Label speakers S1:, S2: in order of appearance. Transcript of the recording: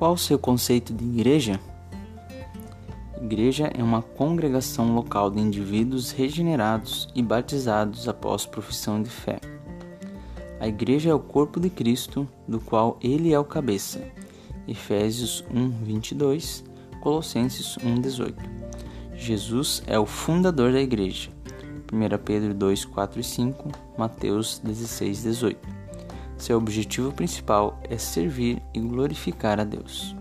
S1: Qual o seu conceito de igreja? Igreja é uma congregação local de indivíduos regenerados e batizados após profissão de fé. A igreja é o corpo de Cristo, do qual ele é o cabeça. Efésios 1, 22, Colossenses 1, 18. Jesus é o fundador da igreja. 1 Pedro 2, 4 e 5, Mateus 16, 18. Seu objetivo principal é servir e glorificar a Deus.